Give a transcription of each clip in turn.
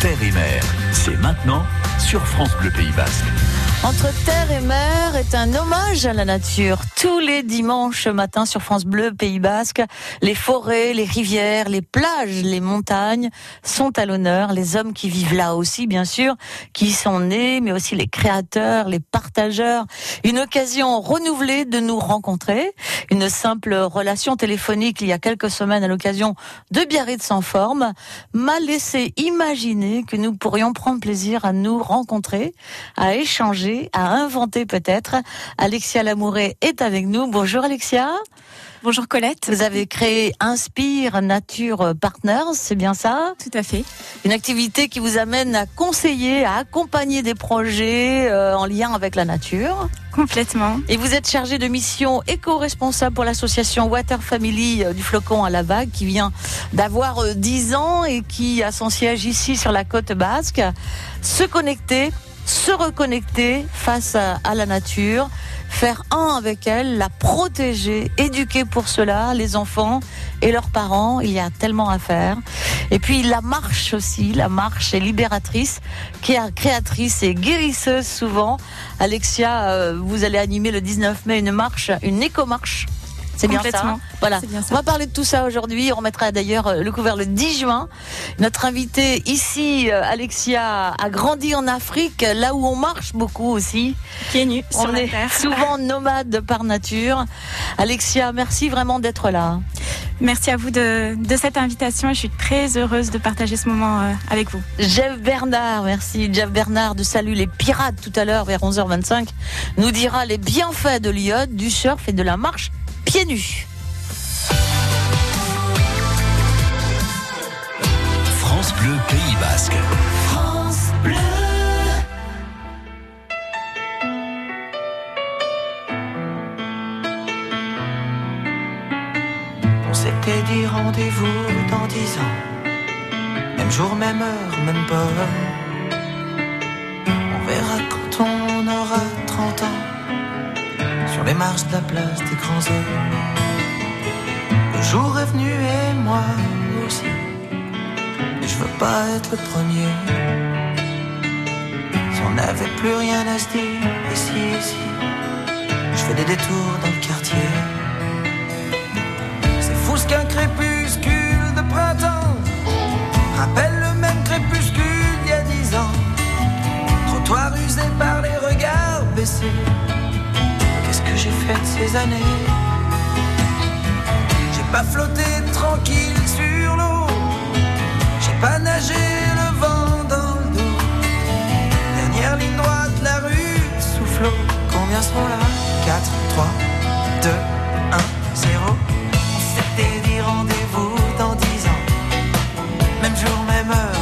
terre et mer. C'est maintenant sur France Bleu Pays Basque. Entre terre et mer est un hommage à la nature. Tous les dimanches matin sur France Bleu, Pays Basque, les forêts, les rivières, les plages, les montagnes sont à l'honneur. Les hommes qui vivent là aussi, bien sûr, qui sont nés, mais aussi les créateurs, les partageurs. Une occasion renouvelée de nous rencontrer. Une simple relation téléphonique il y a quelques semaines à l'occasion de Biarritz sans forme m'a laissé imaginer que nous pourrions prendre plaisir à nous rencontrer, à échanger à inventer peut-être. Alexia Lamouret est avec nous. Bonjour Alexia. Bonjour Colette. Vous avez créé Inspire Nature Partners, c'est bien ça? Tout à fait. Une activité qui vous amène à conseiller, à accompagner des projets euh, en lien avec la nature. Complètement. Et vous êtes chargé de mission éco-responsable pour l'association Water Family euh, du Flocon à la Vague qui vient d'avoir 10 euh, ans et qui a son siège ici sur la côte basque. Se connecter se reconnecter face à, la nature, faire un avec elle, la protéger, éduquer pour cela les enfants et leurs parents. Il y a tellement à faire. Et puis la marche aussi, la marche est libératrice, créatrice et guérisseuse souvent. Alexia, euh, vous allez animer le 19 mai une marche, une éco-marche c'est bien ça. Voilà. On va parler de tout ça aujourd'hui. On remettra d'ailleurs euh, le couvert le 10 juin. Notre invité ici, euh, Alexia, a grandi en Afrique, là où on marche beaucoup aussi. Pieds nus on est souvent nomade par nature. Alexia, merci vraiment d'être là. Merci à vous de, cette invitation je suis très heureuse de partager ce moment euh, avec vous. Jeff Bernard, merci. Jeff Bernard de Salut les Pirates tout à l'heure vers 11h25 nous dira les bienfaits de l'iode, du surf et de la marche pieds nus. France Bleu Pays Basque. France Bleu. On s'était dit rendez-vous dans dix ans. Même jour, même heure, même pas. Les marches de la place des grands hommes. Le jour est venu et moi aussi. Et je veux pas être le premier. Si on n'avait plus rien à se dire, ici, ici, je fais des détours dans le quartier. C'est fou ce qu'un crépuscule de printemps rappelle le même crépuscule d'il y a dix ans. Trottoir usé par les regards baissés j'ai fait de ces années. J'ai pas flotté tranquille sur l'eau. J'ai pas nagé le vent dans le dos. Dernière ligne droite, la rue soufflot. Combien seront là? 4, 3, 2, 1, 0. On s'était dit rendez-vous dans 10 ans. Même jour, même heure,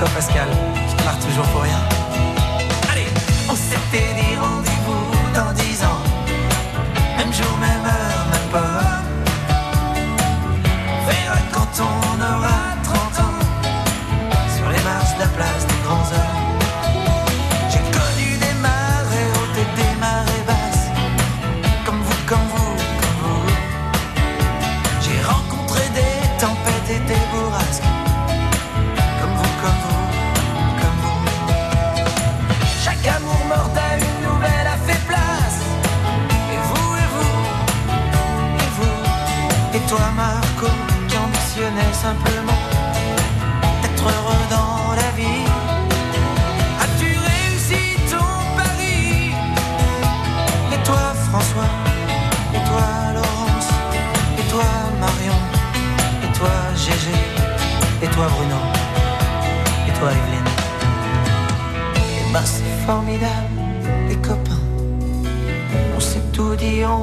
toi, Pascal, tu pars toujours pour rien. Allez, on s'était dit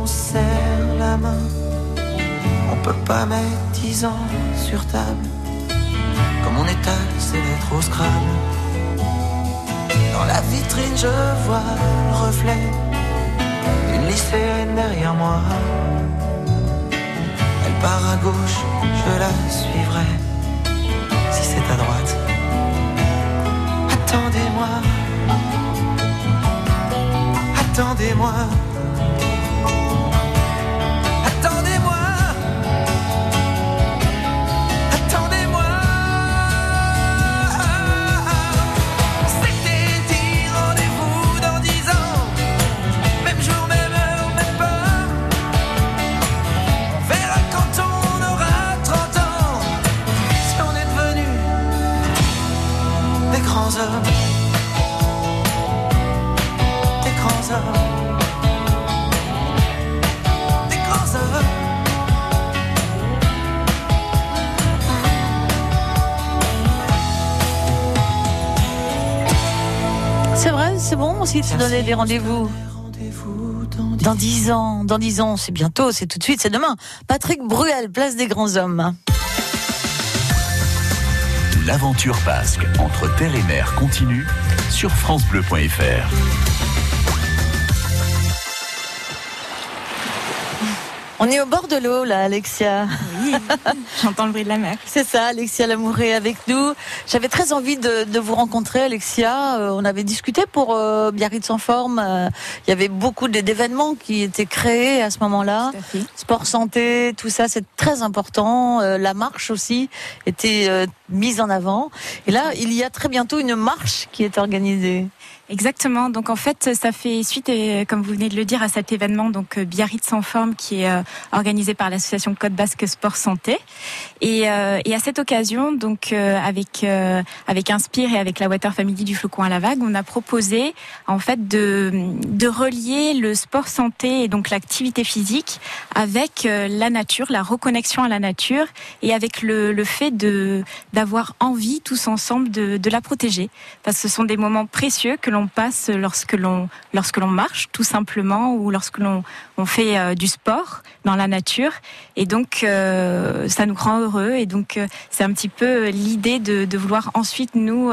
serre la main. On peut pas mettre dix ans sur table. Comme on étale ses lettres au scrabble. Dans la vitrine, je vois le reflet d'une lycéenne derrière moi. Elle part à gauche, je la suivrai. Si c'est à droite, attendez-moi. Attendez-moi. De se donner des rendez-vous. Rendez-vous dans dix Dans dix ans, dans dix ans, c'est bientôt, c'est tout de suite, c'est demain. Patrick Bruel, place des grands hommes. L'aventure basque entre terre et mer continue sur francebleu.fr. On est au bord de l'eau, là, Alexia. Oui, j'entends le bruit de la mer. C'est ça, Alexia Lamour est avec nous. J'avais très envie de, de vous rencontrer, Alexia. Euh, on avait discuté pour euh, Biarritz en forme. Euh, il y avait beaucoup d'événements qui étaient créés à ce moment-là. Sport santé, tout ça, c'est très important. Euh, la marche aussi était euh, mise en avant. Et là, il y a très bientôt une marche qui est organisée. Exactement. Donc en fait, ça fait suite, comme vous venez de le dire, à cet événement donc euh, Biarritz en forme qui est euh, organisé par l'association Côte Basque Sport Santé. Et, euh, et à cette occasion, donc euh, avec euh, avec Inspire et avec la Water Family du Flocon à la Vague, on a proposé en fait de de relier le sport santé et donc l'activité physique avec la nature, la reconnexion à la nature et avec le, le fait de d'avoir envie tous ensemble de, de la protéger parce que ce sont des moments précieux que l'on passe lorsque l'on lorsque l'on marche tout simplement ou lorsque l'on on fait euh, du sport dans la nature et donc euh, ça nous rend heureux et donc euh, c'est un petit peu l'idée de, vouloir ensuite nous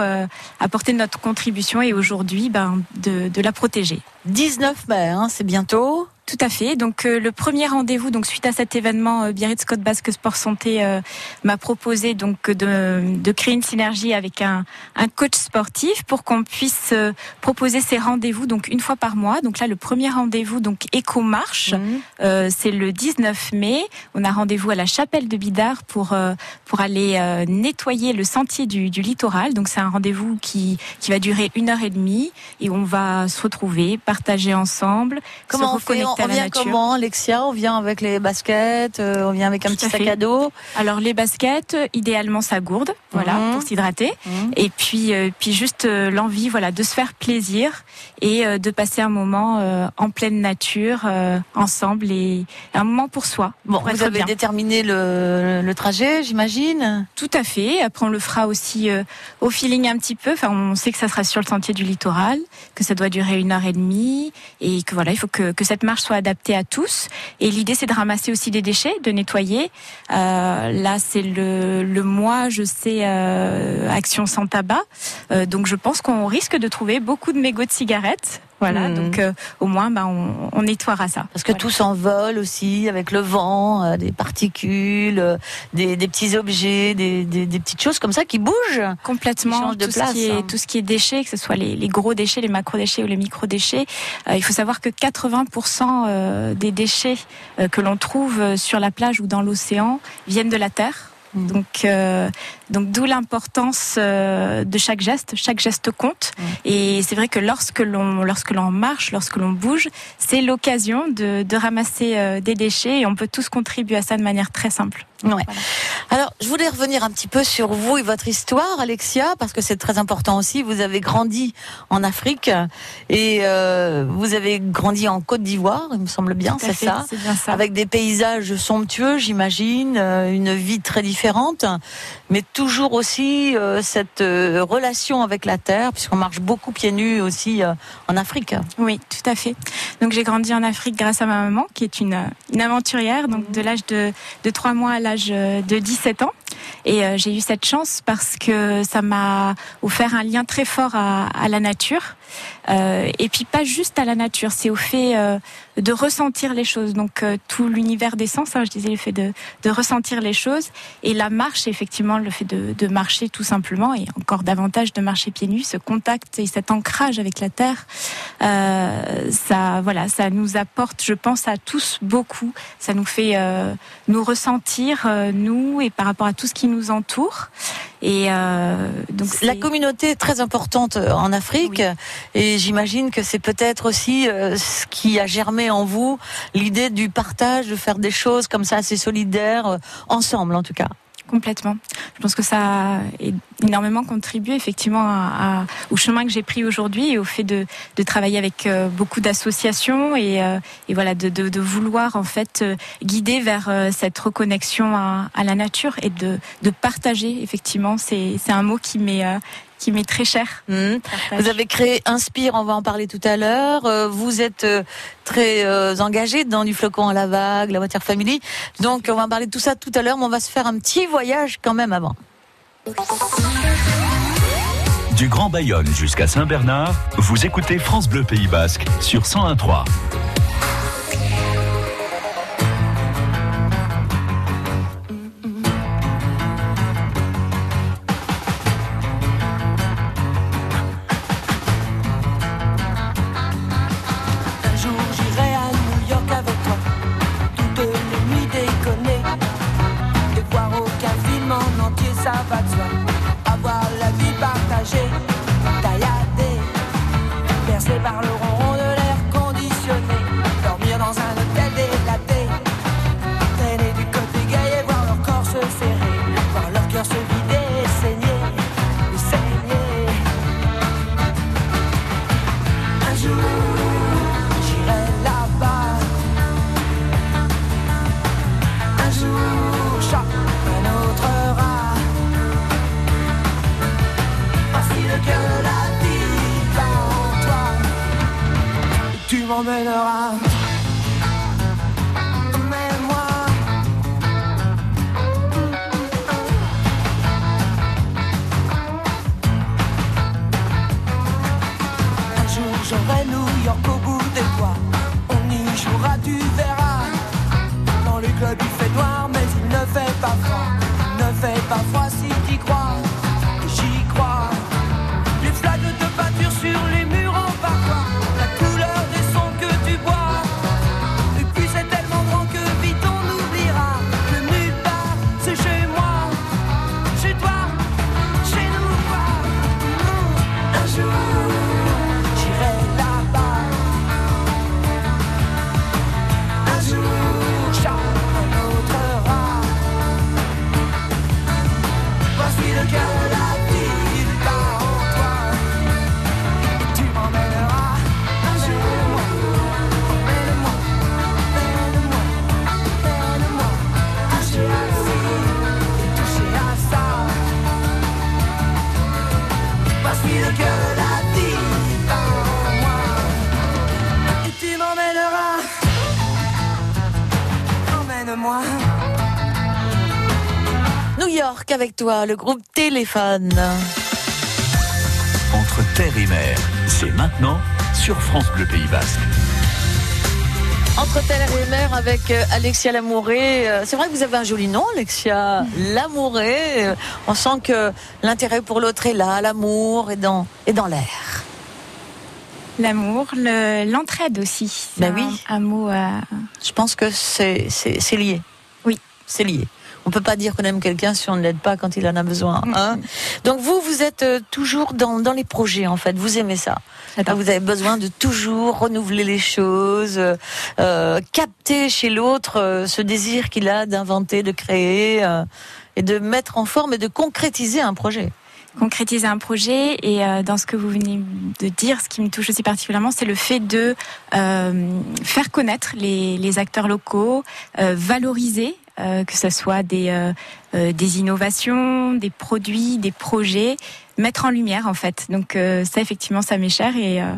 apporter notre contribution et aujourd'hui ben de la protéger. 19 mai, hein, c'est bientôt. Tout à fait. Donc euh, le premier rendez-vous, donc suite à cet événement, euh, Biarritz Côte Basque Sport Santé euh, m'a proposé donc de, de créer une synergie avec un, un coach sportif pour qu'on puisse proposer ces rendez-vous donc une fois par mois. Donc là le premier rendez-vous donc éco marche, euh, c'est le 19 mai. On a rendez-vous à la chapelle de Bidart pour pour aller nettoyer le sentier du, du littoral. Donc c'est un rendez-vous qui qui va durer une heure et demie et on va se retrouver, partager ensemble, Comment se on fait reconnecter On à la vient nature. comment, Alexia On vient avec les baskets, euh, on vient avec un Tout petit sac à dos. Alors les baskets, idéalement sa gourde, voilà, Mhm. pour s'hydrater. Mhm. Et puis, euh, puis juste euh, l'envie, voilà, de se faire plaisir et de passer un moment en pleine nature ensemble et un moment pour soi. Bon, pour vous avez bien. déterminé le, le trajet, j'imagine. Tout à fait. Après, on le fera aussi au feeling un petit peu. Enfin, on sait que ça sera sur le sentier du littoral, que ça doit durer une heure et demie, et que voilà, il faut que, cette marche soit adaptée à tous. Et l'idée, c'est de ramasser aussi des déchets, de nettoyer. Euh, là, c'est le, le mois, je sais, euh, Action sans tabac. Euh, donc, je pense qu'on risque de trouver beaucoup de mégots de cigarettes. Voilà, Mhm. donc euh, au moins, ben, on, on nettoiera ça. Parce que Voilà. tout s'envole aussi avec le vent, euh, des particules, euh, des, des petits objets, des, des- des petites choses comme ça qui bougent. Complètement. Qui de tout, place, ce qui est, hein. tout ce qui est déchets, que ce soit les, les gros déchets, les macro-déchets ou les micro-déchets. Euh, il faut savoir que 80% euh, des déchets euh, que l'on trouve sur la plage ou dans l'océan viennent de la terre. Mm. Donc, euh, donc d'où l'importance euh, de chaque geste. Chaque geste compte. Mm. Et c'est vrai que lorsque l'on lorsque l'on marche, lorsque l'on bouge, c'est l'occasion de, de ramasser euh, des déchets et on peut tous contribuer à ça de manière très simple. Ouais. Alors, je voulais revenir un petit peu sur vous et votre histoire, Alexia, parce que c'est très important aussi. Vous avez grandi en Afrique et euh, vous avez grandi en Côte d'Ivoire, il me semble bien, c'est ça? ça. avec des paysages somptueux, j'imagine, euh, une vie très différente, mais toujours aussi euh, cette euh, relation avec la terre, puisqu'on marche beaucoup pieds nus aussi en Afrique. Oui, tout à fait. Donc j'ai grandi en Afrique grâce à ma maman, qui est une, une aventurière, donc de l'âge de, de 3 mois à l'âge de 17 ans. Et euh, j'ai eu cette chance parce que ça m'a offert un lien très fort à la nature. Euh, et puis pas juste à la nature, c'est au fait euh, de ressentir les choses. Donc euh, tout l'univers des sens, hein, je disais le fait de, de ressentir les choses. Et la marche, effectivement, le fait de, de marcher tout simplement, et encore davantage de marcher pieds nus, ce contact et cet ancrage avec la terre, ça, voilà, ça nous apporte, je pense, à tous beaucoup. Ça nous fait nous ressentir, nous, et par rapport à tout ce qui nous entoure. Et donc La communauté est très importante en Afrique Oui. Et j'imagine que c'est peut-être aussi euh, ce qui a germé en vous l'idée du partage, de faire des choses comme ça assez solidaires, euh, ensemble en tout cas. Complètement. Je pense que ça a énormément contribué effectivement au chemin que j'ai pris aujourd'hui et au fait de, travailler avec euh, beaucoup d'associations et, voilà de, vouloir en fait guider vers cette reconnexion à, à la nature et de, partager effectivement. C'est un mot qui m'est qui m'est très cher. Hmm. Vous avez créé Inspire, on va en parler tout à l'heure. Euh, Vous êtes euh, très euh, engagé dans du flocon à la vague, la Water Family. Donc on va en parler de tout ça tout à l'heure, mais on va se faire un petit voyage quand même avant. Du Grand Bayonne jusqu'à Saint-Bernard, vous écoutez France Bleu Pays Basque sur 101.3. avec toi, le groupe Téléphone. Entre terre et mer, c'est maintenant sur France Bleu Pays Basque. Entre terre et mer avec euh, Alexia Lamouré. Euh, C'est vrai que vous avez un joli nom, Alexia Lamouré. Euh, On sent que l'intérêt pour l'autre est là, l'amour est dans, est dans l'air. L'amour, le- l'entraide aussi. Ben un- oui. Un, mot. euh, Je pense que c'est lié. Oui. C'est lié. On peut pas dire qu'on aime quelqu'un si on ne l'aide pas quand il en a besoin. Hein Donc vous, vous êtes euh, toujours dans, dans les projets en fait. Vous aimez ça. Vous avez besoin de toujours renouveler les choses, euh, euh, capter chez l'autre euh, ce désir qu'il a d'inventer, de créer euh, et de mettre en forme et de concrétiser un projet. concrétiser un projet et euh, dans ce que vous venez de dire, ce qui me touche aussi particulièrement, c'est le fait de euh, faire connaître les, les acteurs locaux, euh, valoriser que ce soit des, euh, euh, des innovations, des produits, des projets, mettre en lumière en fait. Donc euh, ça effectivement ça m'est cher et, euh,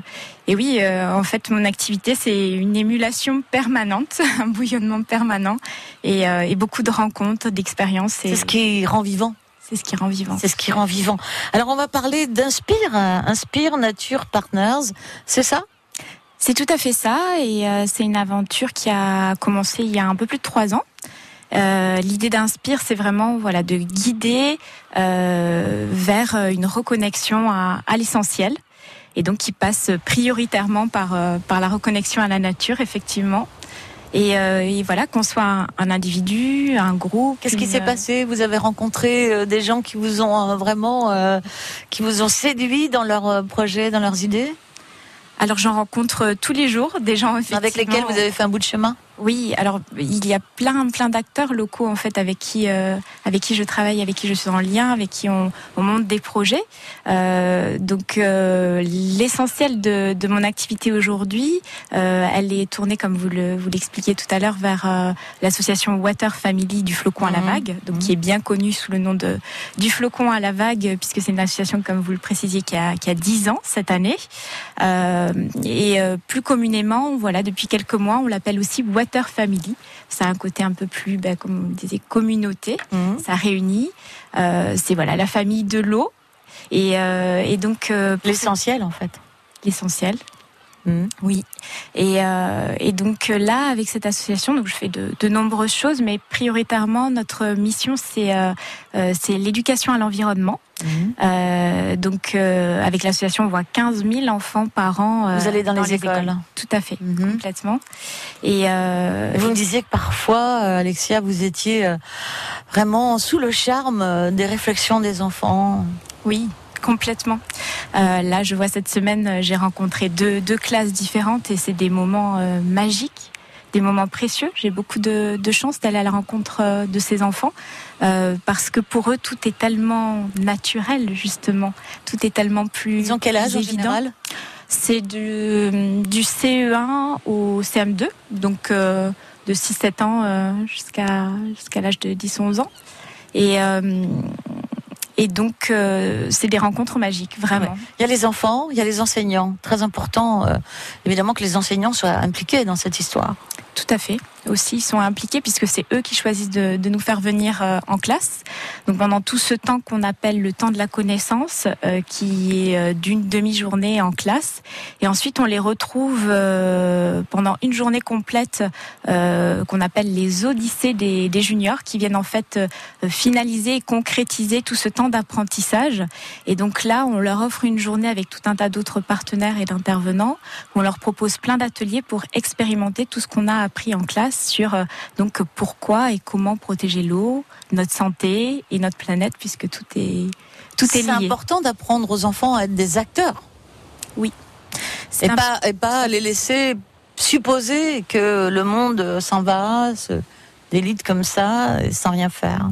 et oui euh, en fait mon activité c'est une émulation permanente, un bouillonnement permanent et, euh, et beaucoup de rencontres, d'expériences. C'est ce qui rend vivant. C'est ce qui rend vivant. C'est ce qui rend vivant. Alors on va parler d'Inspire, hein, Inspire Nature Partners, c'est ça? C'est tout à fait ça, et euh, c'est une aventure qui a commencé il y a un peu plus de trois ans. Euh, L'idée d'Inspire, c'est vraiment voilà de guider euh, vers une reconnexion à, à l'essentiel, et donc qui passe prioritairement par euh, par la reconnexion à la nature, effectivement. Et, euh, et voilà, qu'on soit un, un individu, un groupe. Qu'est-ce qui s'est passé? Vous avez rencontré euh, des gens qui vous ont euh, vraiment, euh, qui vous ont séduit dans leurs euh, projets, dans leurs idées, Alors j'en rencontre tous les jours des gens avec effectivement, lesquels vous avez fait un bout de chemin? Oui, alors il y a plein plein d'acteurs locaux en fait avec qui euh, avec qui je travaille, avec qui je suis en lien, avec qui on, on monte des projets. Euh, donc euh, l'essentiel de, de mon activité aujourd'hui, euh, elle est tournée comme vous le vous l'expliquiez tout à l'heure vers euh, l'association Water Family du flocon à la Mhm. vague, donc qui est bien connue sous le nom de du flocon à la vague puisque c'est une association comme vous le précisiez qui a qui a 10 ans cette année. Euh, et euh, plus communément, voilà, depuis quelques mois, on l'appelle aussi Water Family. Ça a un côté un peu plus, ben, comme on disait, communauté. Mhm. Ça réunit. Euh, c'est voilà la famille de l'eau. Et, euh, et donc euh, L'essentiel en fait. l'essentiel. Mhm. Oui. Et, euh, et donc euh, là, avec cette association, donc je fais de, de nombreuses choses, mais prioritairement notre mission c'est euh, l'éducation à l'environnement. Euh, donc euh, avec l'association, on voit 15 000 enfants par an. euh, Vous allez dans, les, écoles. Tout à fait, Mhm. complètement. Et Et Vous me disiez que parfois, Alexia, vous étiez vraiment sous le charme des réflexions des enfants. oui, complètement. Euh, là, je vois cette semaine, euh, j'ai rencontré deux, deux classes différentes et c'est des moments euh, magiques, des moments précieux. J'ai beaucoup de, de chance d'aller à la rencontre de ces enfants euh, parce que pour eux, tout est tellement naturel, justement. Tout est tellement plus Ils ont quel âge en général? C'est du, du CE1 au CM2, donc de 6-7 ans jusqu'à jusqu'à l'âge de 10-11 ans. Et, et donc, euh, c'est des rencontres magiques, vraiment. Il y a les enfants, il y a les enseignants. Très important, euh, évidemment, que les enseignants soient impliqués dans cette histoire. Tout à fait. Aussi, ils sont impliqués puisque c'est eux qui choisissent de, nous faire venir euh, en classe. Donc pendant tout ce temps qu'on appelle le temps de la connaissance, euh, qui est euh, d'une demi-journée en classe, et ensuite on les retrouve pendant une journée complète qu'on appelle les odyssées des, des juniors, qui viennent en fait finaliser et concrétiser tout ce temps d'apprentissage. Et donc là, on leur offre une journée avec tout un tas d'autres partenaires et d'intervenants on leur propose plein d'ateliers pour expérimenter tout ce qu'on a appris en classe sur euh, donc pourquoi et comment protéger l'eau, notre santé et notre planète puisque tout est tout est C'est lié. important d'apprendre aux enfants à être des acteurs C'est et pas, et pas les laisser supposer que le monde s'en va, se délite comme ça, sans rien faire.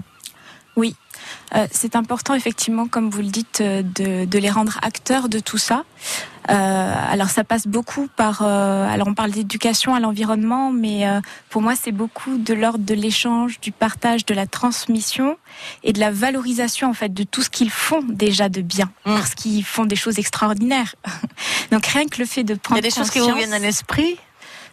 Euh, c'est important effectivement, comme vous le dites, euh, de, de les rendre acteurs de tout ça. Euh, alors ça passe beaucoup par. euh, alors on parle d'éducation à l'environnement, mais euh, pour moi c'est beaucoup de l'ordre de l'échange, du partage, de la transmission et de la valorisation en fait de tout ce qu'ils font déjà de bien, Mm. parce qu'ils font des choses extraordinaires. Donc rien que le fait de Il y prendre a des choses qui vous viennent à l'esprit?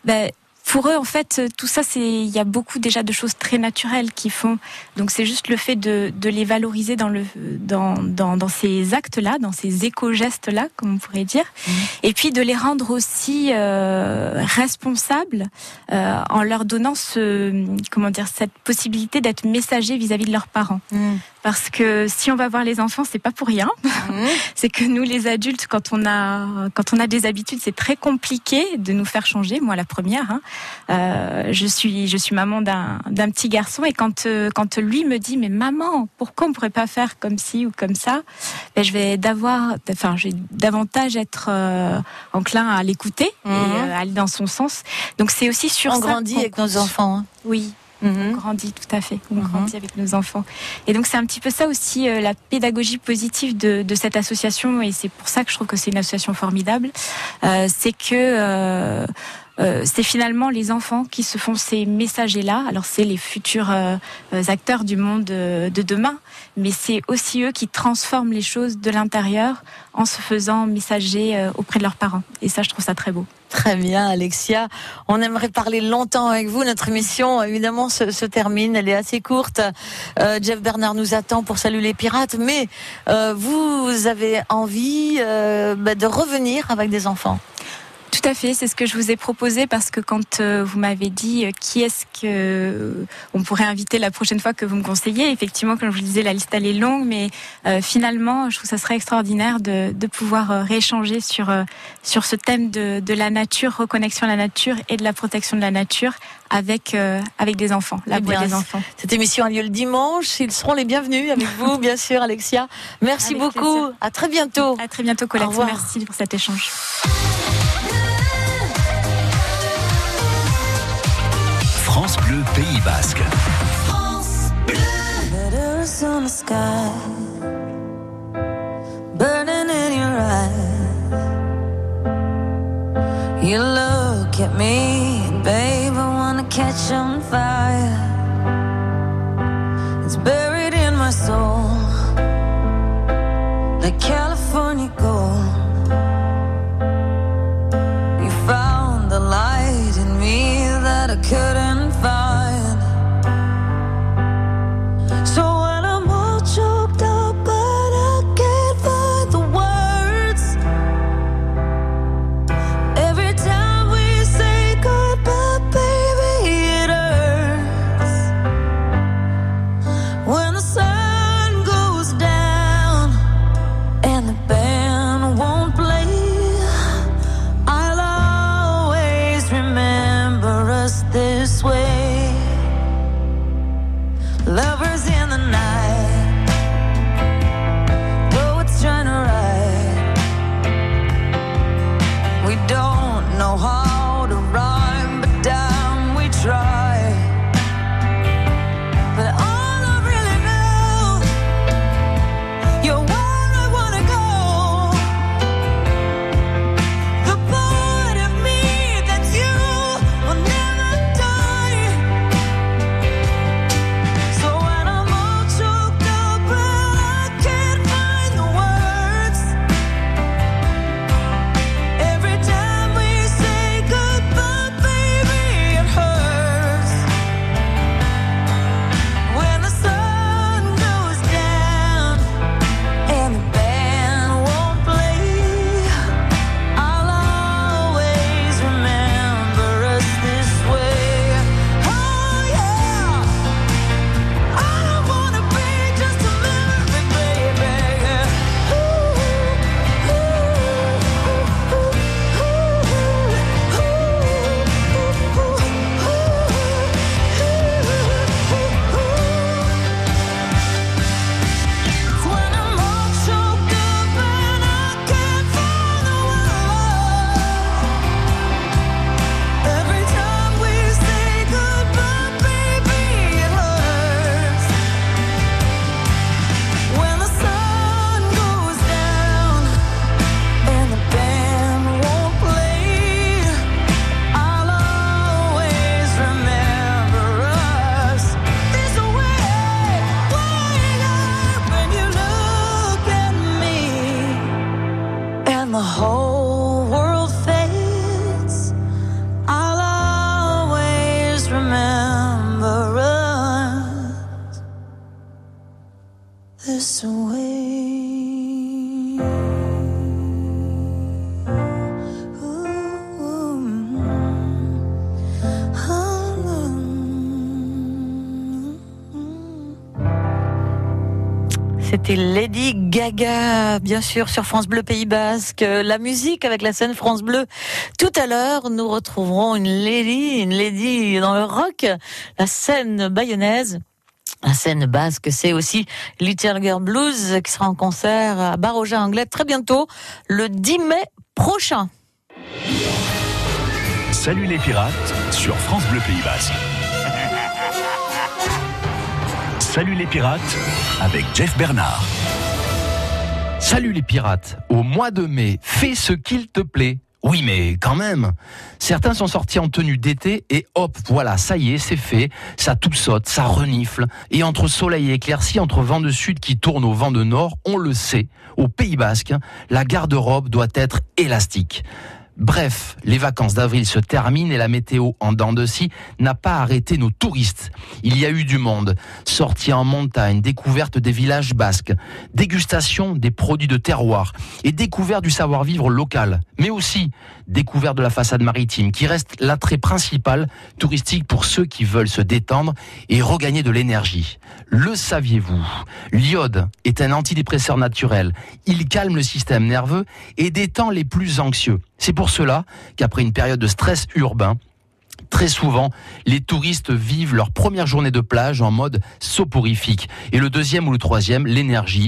ben, pour eux, en fait, tout ça, c'est il y a beaucoup déjà de choses très naturelles qu'ils font. Donc c'est juste le fait de, de les valoriser dans le dans dans, dans ces actes-là, dans ces éco-gestes-là, comme on pourrait dire, Mhm. et puis de les rendre aussi euh, responsables euh, en leur donnant ce comment dire cette possibilité d'être messagers vis-à-vis de leurs parents. Mm. Parce que si on va voir les enfants, c'est pas pour rien. Mhm. c'est que nous, les adultes, quand on a quand on a des habitudes, c'est très compliqué de nous faire changer. Moi, la première. Hein. Euh, je suis je suis maman d'un d'un petit garçon et quand euh, quand lui me dit mais maman, pourquoi on pourrait pas faire comme ci ou comme ça, ben, je vais d'avoir, enfin, je vais davantage être euh, enclin à l'écouter et mhm. euh, aller dans son sens. Donc c'est aussi sur on grandit avec nos enfants. Hein. Oui, on grandit tout à fait, on mhm. grandit avec nos enfants. Et donc c'est un petit peu ça aussi euh, la pédagogie positive de, de, cette association, et c'est pour ça que je trouve que c'est une association formidable. Euh, c'est que euh, euh, c'est finalement les enfants qui se font ces messagers-là. Alors c'est les futurs euh, acteurs du monde de, de demain, mais c'est aussi eux qui transforment les choses de l'intérieur en se faisant messager auprès de leurs parents. Et ça, je trouve ça très beau. Très bien, Alexia. On aimerait parler longtemps avec vous. Notre émission, évidemment, se, termine. Elle est assez courte. Euh, Jeff Bernard nous attend pour saluer les pirates. Mais euh, vous avez envie euh, bah, de revenir avec des enfants? Tout à fait, c'est ce que je vous ai proposé parce que quand euh, vous m'avez dit euh, qui est-ce que euh, on pourrait inviter la prochaine fois que vous me conseillez, effectivement, comme je vous disais, la liste elle est longue, mais finalement, je trouve que ça serait extraordinaire de, de pouvoir rééchanger sur sur ce thème de, de la nature, reconnexion à la nature et de la protection de la nature avec avec des enfants, la eh des enfants. Cette émission a lieu le dimanche. Ils seront les bienvenus avec vous, bien sûr, Alexia. Merci beaucoup. À très bientôt. À très bientôt, Colette. Merci pour cet échange. Bleu Pays Basque. Burning in your eyes. You look at me, babe, I wanna catch on fire. C'était Lady Gaga, bien sûr, sur France Bleu Pays Basque. La musique avec la scène France Bleu. Tout à l'heure, nous retrouverons une lady, une lady dans le rock, la scène bayonnaise. La scène basque, c'est aussi Little Girl Blues qui sera en concert à Baroja Anglais très bientôt, le 10 mai prochain. Salut les pirates sur France Bleu Pays Basque. Salut les pirates avec Jeff Bernard. Salut les pirates, au mois de mai, fais ce qu'il te plaît. Oui, mais quand même. Certains sont sortis en tenue d'été et hop, voilà, ça y est, c'est fait. Ça tout saute, ça renifle. Et entre soleil et éclaircie, entre vent de sud qui tourne au vent de nord, on le sait, au Pays Basque, la garde-robe doit être élastique. Bref, les vacances d'avril se terminent et la météo en dents de scie n'a pas arrêté nos touristes. Il y a eu du monde, sortie en montagne, découverte des villages basques, dégustation des produits de terroir et découverte du savoir-vivre local, mais aussi découverte de la façade maritime qui reste l'attrait principal touristique pour ceux qui veulent se détendre et regagner de l'énergie. Le saviez-vous? L'iode est un antidépresseur naturel. Il calme le système nerveux et détend les plus anxieux. C'est pour cela qu'après une période de stress urbain, Très souvent, les touristes vivent leur première journée de plage en mode soporifique. Et le deuxième ou le troisième, l'énergie